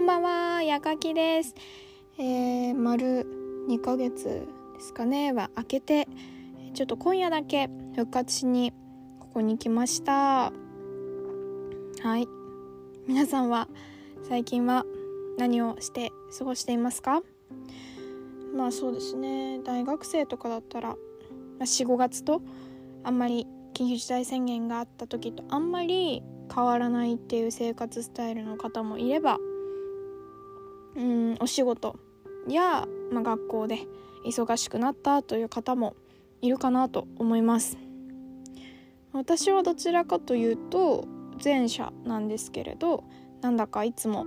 こんばんは、やかきです。えー、丸2ヶ月ですかねは明けて、ちょっと今夜だけ復活しにここに来ました。はい。皆さんは最近は何をして過ごしていますか？まあそうですね、大学生とかだったら、ま、4、5月とあんまり緊急事態宣言があった時とあんまり変わらないっていう生活スタイルの方もいればうんお仕事や、まあ、学校で忙しくなったという方もいるかなと思います。私はどちらかというと前者なんですけれどなんだかいつも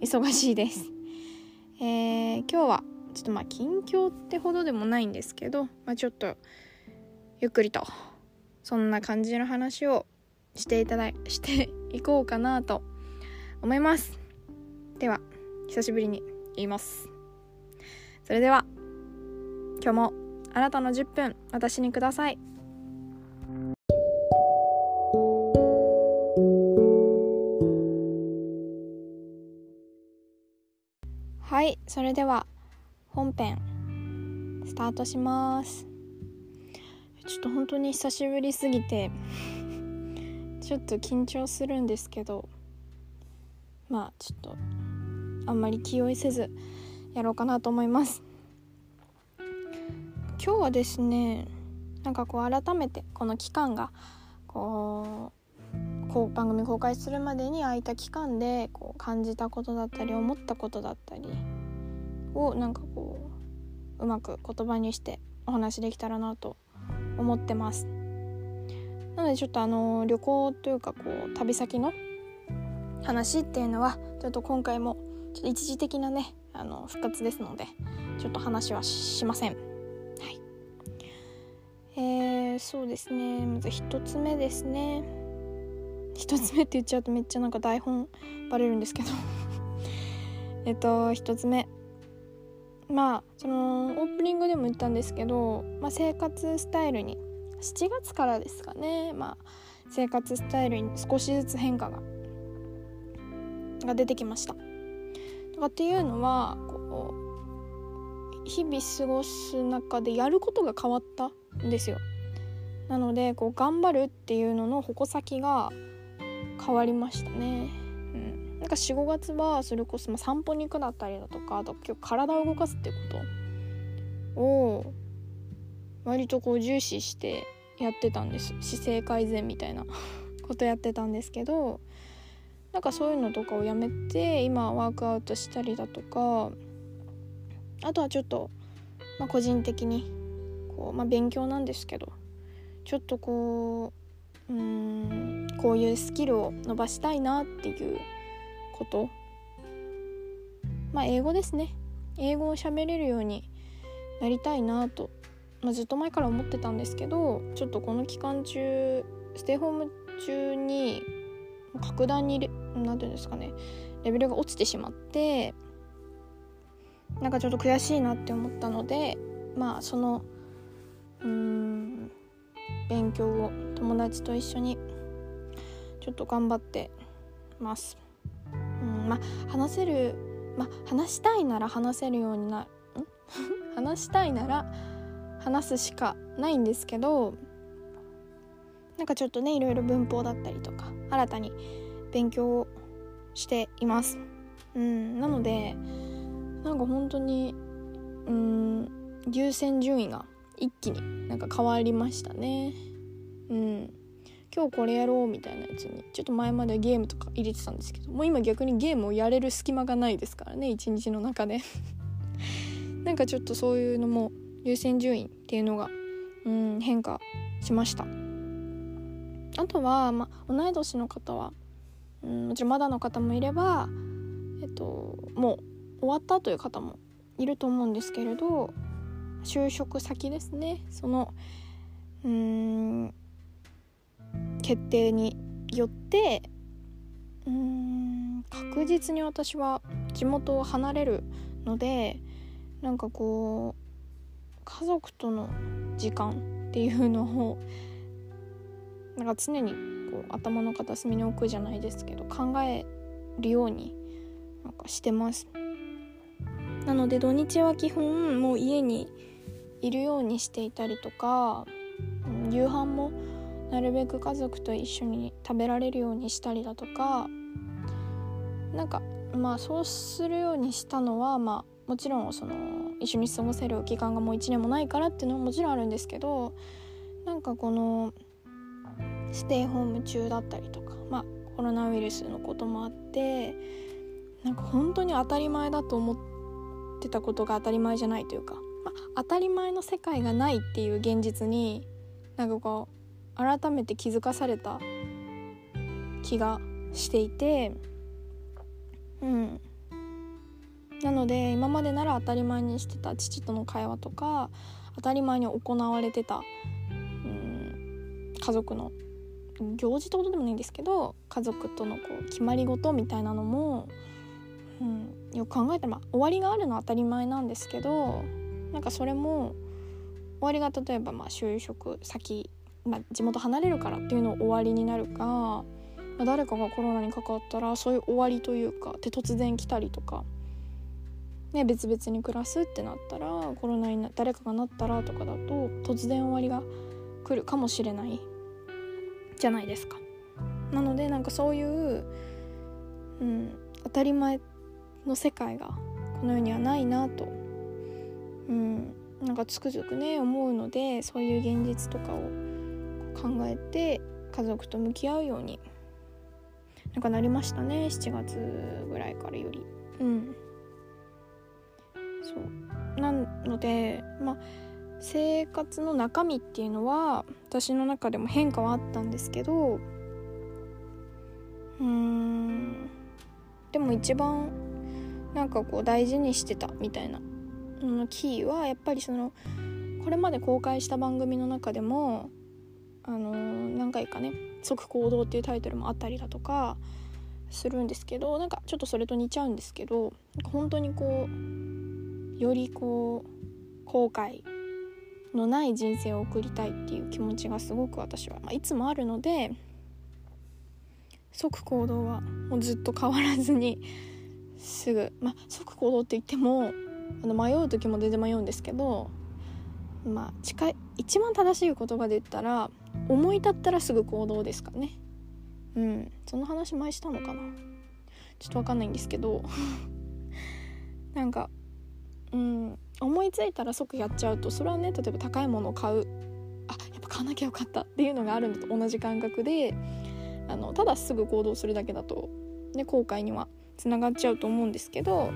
忙しいです、えー、今日はちょっとまあ近況ってほどでもないんですけど、まあ、ちょっとゆっくりとそんな感じの話をしていただいしていこうかなと思います。では久しぶりに言います。それでは今日もあなたの10分私にください。はいそれでは本編スタートします。ちょっと本当に久しぶりすぎてちょっと緊張するんですけどまあちょっとあんまり気負いせずやろうかなと思います。今日はですねなんかこう改めてこの期間がこうこう番組公開するまでに空いた期間でこう感じたことだったり思ったことだったりをなんかこううまく言葉にしてお話できたらなと思ってます。なのでちょっとあの旅行というかこう旅先の話っていうのはちょっと今回もちょっと一時的なねあの復活ですのでちょっと話はしません。はい。えー、そうですね。まず1つ目ですね。1つ目って言っちゃうとめっちゃなんか台本バレるんですけど。えっと1つ目。まあそのオープニングでも言ったんですけど、まあ、生活スタイルに7月からですかね。まあ生活スタイルに少しずつ変化がが出てきました。とかっていうのはこう日々過ごす中でやることが変わったんですよ。なのでこう頑張るっていうのの矛先が変わりましたね。うん、なんか45月はそれこそ散歩に行くだったりだとかあと今日体を動かすってことを割とこう重視してやってたんです姿勢改善みたいなことやってたんですけどなんかそういうのとかをやめて今ワークアウトしたりだとかあとはちょっと、まあ、個人的にこう、まあ、勉強なんですけどちょっとこううんこういうスキルを伸ばしたいなっていうこと。まあ英語ですね。英語を喋れるようになりたいなと、まあ、ずっと前から思ってたんですけどちょっとこの期間中ステイホーム中に格段に何て言うんですかねレベルが落ちてしまってなんかちょっと悔しいなって思ったのでまあそのうん勉強を友達と一緒にちょっと頑張ってます。うんまあ話せるまあ話したいなら話せるようになる 話したいなら話すしかないんですけどなんかちょっとねいろいろ文法だったりとか新たに勉強しています。うん、なのでなんか本当にうん優先順位が一気になんか変わりましたね。うん、今日これやろうみたいなやつにちょっと前までゲームとか入れてたんですけどもう今逆にゲームをやれる隙間がないですからね一日の中で なんかちょっとそういうのも優先順位っていうのが、うん、変化しましたあとは、ま、同い年の方はん、もちろんまだの方もいれば、えっと、もう終わったという方もいると思うんですけれど就職先ですね。そのうん決定によってうん確実に私は地元を離れるのでなんかこう家族との時間っていうのをなんか常にこう頭の片隅に置くじゃないですけど考えるように、なんかしてます。なので土日は基本もう家にいるようにしていたりとか、うん、夕飯もなるべく家族と一緒に食べられるようにしたりだとかなんかまあそうするようにしたのはまあもちろんその一緒に過ごせる期間がもう1年もないからっていうのはもちろんあるんですけどなんかこのステイホーム中だったりとかまあコロナウイルスのこともあってなんか本当に当たり前だと思ってたことが当たり前じゃないというか、まあ、当たり前の世界がないっていう現実になんかこう改めて気づかされた気がしていてうん。なので今までなら当たり前にしてた父との会話とか当たり前に行われてた、うん、家族の行事ってことでもないんですけど家族とのこう決まり事みたいなのも、うん、よく考えたら、まあ、終わりがあるのは当たり前なんですけどなんかそれも終わりが例えばまあ就職先、まあ、地元離れるからっていうのを終わりになるか、まあ、誰かがコロナにかかったらそういう終わりというかで突然来たりとか。ね、別々に暮らすってなったらコロナにな誰かがなったらとかだと突然終わりが来るかもしれないじゃないですか。なのでなんかそういう、うん、当たり前の世界がこの世にはないなと、うん、なんかつくづくね思うのでそういう現実とかを考えて家族と向き合うようになんかなりましたね7月ぐらいからより。うんそうなのでまあ生活の中身っていうのは私の中でも変化はあったんですけどうんでも一番なんかこう大事にしてたみたいなのキーはやっぱりそのこれまで公開した番組の中でもあの何回かね「即行動」っていうタイトルもあったりだとかするんですけどなんかちょっとそれと似ちゃうんですけど本当にこうよりこう後悔のない人生を送りたいっていう気持ちがすごく私は、まあ、いつもあるので即行動はもうずっと変わらずにすぐ、まあ、即行動って言ってもあの迷う時も全然迷うんですけどまあ近い一番正しい言葉で言ったら思い立ったらすぐ行動ですかね。うんその話前したのかな。ちょっと分かんないんですけど。なんかうん思いついたら即やっちゃうとそれはね例えば高いものを買うあやっぱ買わなきゃよかったっていうのがあるのと同じ感覚であのただすぐ行動するだけだと、ね、後悔にはつながっちゃうと思うんですけど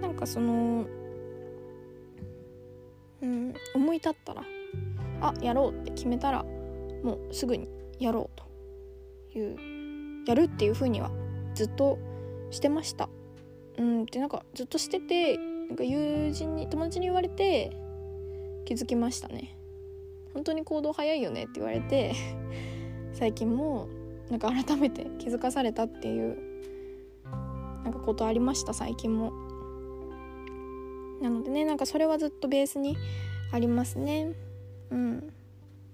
なんかその、うん、思い立ったらあやろうって決めたらもうすぐにやろうというやるっていう風にはずっとしてました。うんでなんかずっとしててなんか友人に友達に言われて気づきましたね。本当に行動早いよねって言われて 最近もなんか改めて気づかされたっていうなんかことありました最近も。なのでねなんかそれはずっとベースにありますね。うん。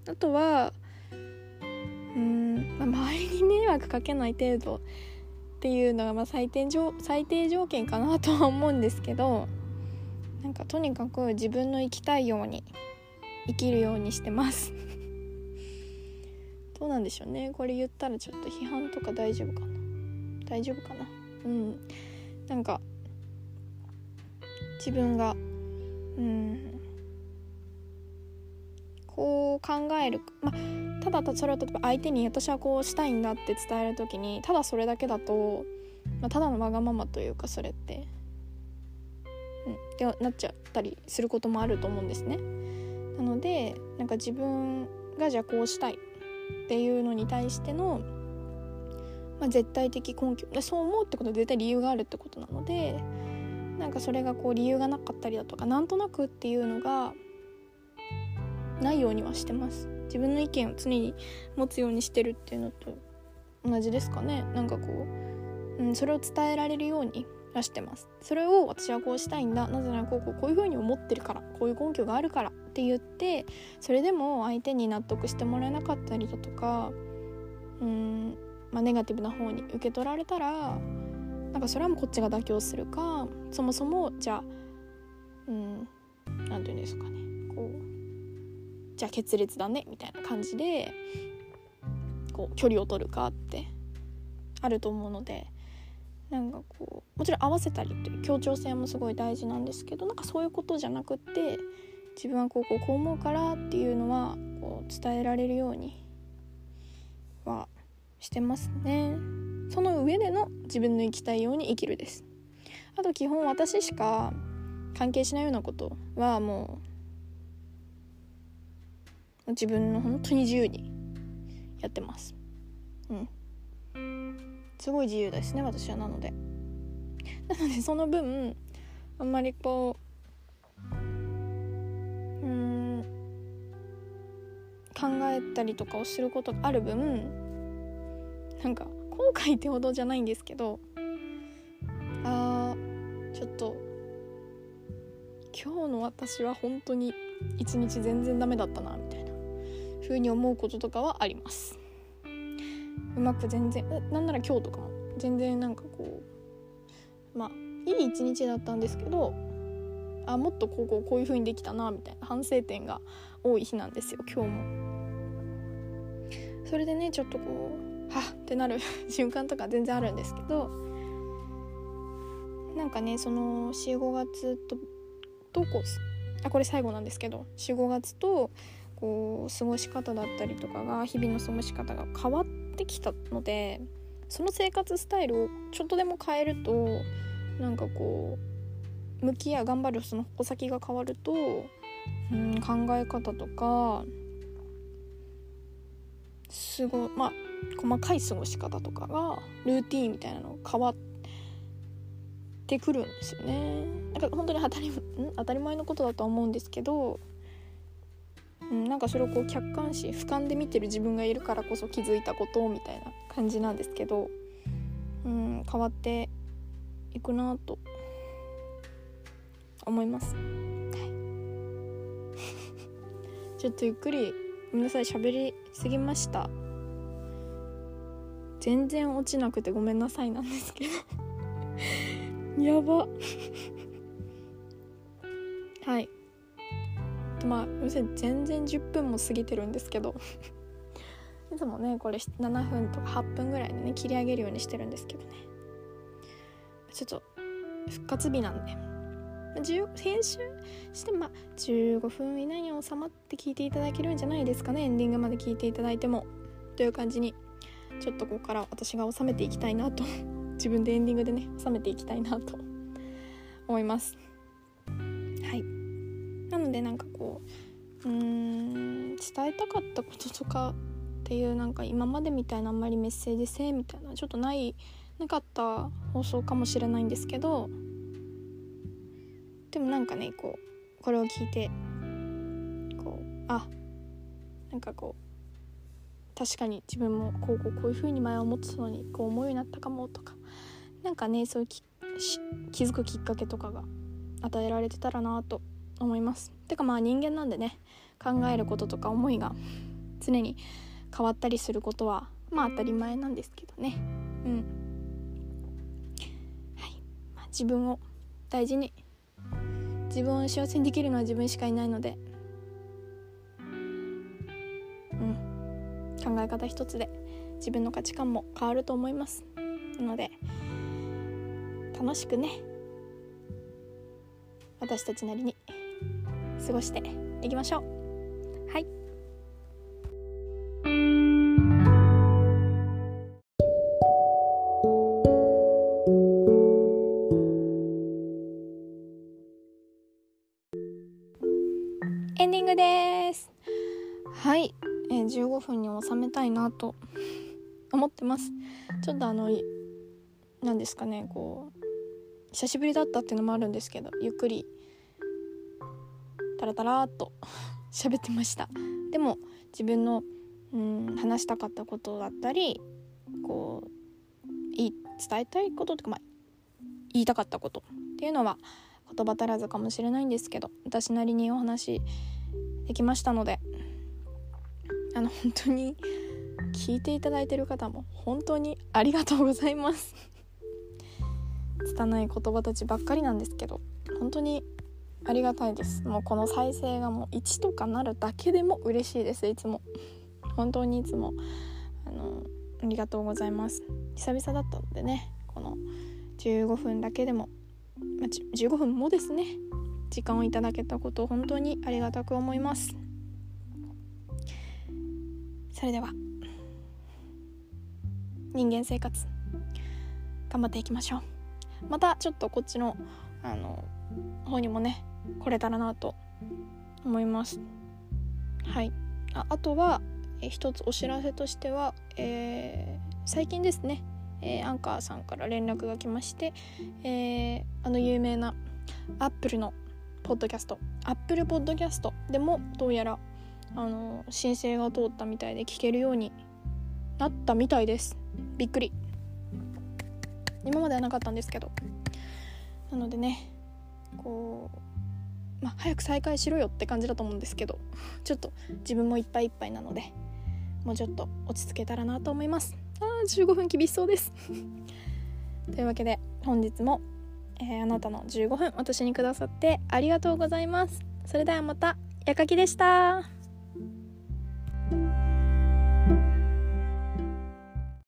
あとはうん、まあ、周りに迷惑かけない程度っていうのがまあ最低最低条件かなとは思うんですけどなんかとにかく自分の生きたいように生きるようにしてます。どうなんでしょうね。これ言ったらちょっと批判とか大丈夫かな。大丈夫かな。うん。なんか自分がうん。こう考える。まあただそれを例えば相手に私はこうしたいんだって伝える時にただそれだけだと、まあ、ただのわがままというかそれって。ってなっちゃったりすることもあると思うんですね。なのでなんか自分がじゃあこうしたいっていうのに対しての、まあ、絶対的根拠でそう思うってことは絶対理由があるってことなのでなんかそれがこう理由がなかったりだとかなんとなくっていうのがないようにはしてます。自分の意見を常に持つようにしてるっていうのと同じですかねなんかこう、うん、それを伝えられるように出してます。それを私はこうしたいんだ。なぜならこうこうこういうふうに思ってるから。こういう根拠があるからって言ってそれでも相手に納得してもらえなかったりだとかうん、まあ、ネガティブな方に受け取られたらなんかそれはもうこっちが妥協するかそもそもじゃあうん何て言うんですかね。こうじゃあ決裂だねみたいな感じでこう距離を取るかってあると思うのでなんかこうもちろん合わせたりという協調性もすごい大事なんですけどなんかそういうことじゃなくって自分はこうこうこう思うからっていうのはこう伝えられるようにはしてますね。その上での自分の生きたいように生きるです。あと基本私しか関係しないようなことはもう自分の本当に自由にやってます。うん。すごい自由ですね私はなので。なのでその分あんまりこううん考えたりとかをすることがある分なんか後悔ってほどじゃないんですけどあーちょっと今日の私は本当に一日全然ダメだったなみたいな風に思うこととかはあります。うまく全然なんなら今日とかも全然なんかこうまあいい一日だったんですけどあもっとこうこうこういう風にできたなみたいな反省点が多い日なんですよ今日も。それでねちょっとこうはっってなる 瞬間とか全然あるんですけどなんかねその45月ととこうあこれ最後なんですけど45月とこう過ごし方だったりとかが日々の過ごし方が変わってきたのでその生活スタイルをちょっとでも変えるとなんかこう向き合う頑張るその矛先が変わると、うん、考え方とかすごいまあ細かい過ごし方とかがルーティンみたいなのが変わってくるんですよね。なんか本当に当たり当たり前のことだとは思うんですけど、うん、なんかそれをこう客観視俯瞰で見てる自分がいるからこそ気づいたことみたいな感じなんですけど、うん、変わっていくなと思います。はい、ちょっとゆっくりごめんなさい喋りすぎました。全然落ちなくてごめんなさいなんですけど。やば。まあ全然10分も過ぎてるんですけど。いつもねこれ7分とか8分ぐらいでね切り上げるようにしてるんですけどね。ちょっと復活日なんで。編集してまあ15分以内に収まって聞いていただけるんじゃないですかね。エンディングまで聞いていただいても。という感じにちょっとここから私が収めていきたいなと。自分でエンディングでね収めていきたいなと思います。なのでなんかこううーん伝えたかったこととかっていうなんか今までみたいなあんまりメッセージ性みたいなちょっとないなかった放送かもしれないんですけどでもなんかねこうこれを聞いてこうあなんかこう確かに自分もこうこうこういう風に前は思ってたのにこう思うようになったかもとかなんかねそういう気づくきっかけとかが与えられてたらなと思います。てかまあ人間なんでね考えることとか思いが常に変わったりすることはまあ当たり前なんですけどね。うん。はい、まあ、自分を大事に自分を幸せにできるのは自分しかいないのでうん。考え方一つで自分の価値観も変わると思います。なので楽しくね私たちなりに過ごしていきましょう。はい。エンディングです。はい、えー、15分に収めたいなと 思ってます。ちょっとあの何ですかねこう久しぶりだったっていうのもあるんですけどゆっくりラタラっと喋ってました。でも自分のうん話したかったことだったりこう伝えたいこととか、まあ、言いたかったことっていうのは言葉足らずかもしれないんですけど私なりにお話できましたのであの本当に聞いていただいてる方も本当にありがとうございます。拙い言葉たちばっかりなんですけど本当にありがたいです。もうこの再生がもう1とかなるだけでも嬉しいです。いつも。本当にいつも。あのありがとうございます。久々だったのでね。この15分だけでも、まあ、15分もですね。時間をいただけたことを本当にありがたく思います。それでは。人間生活。頑張っていきましょう。またちょっとこっちのあの方にもね来れたらなと思います。はい。ああとはえ一つお知らせとしては、えー、最近ですね、えー、アンカーさんから連絡が来まして、えー、あの有名なアップルのポッドキャストアップルポッドキャストでもどうやらあの申請が通ったみたいで聞けるようになったみたいです。びっくり。今まではなかったんですけど。なのでねこうまあ早く再開しろよって感じだと思うんですけどちょっと自分もいっぱいいっぱいなのでもうちょっと落ち着けたらなと思います。あー15分厳しそうです。というわけで本日も、えー、あなたの15分私にくださってありがとうございます。それではまた矢かきでした。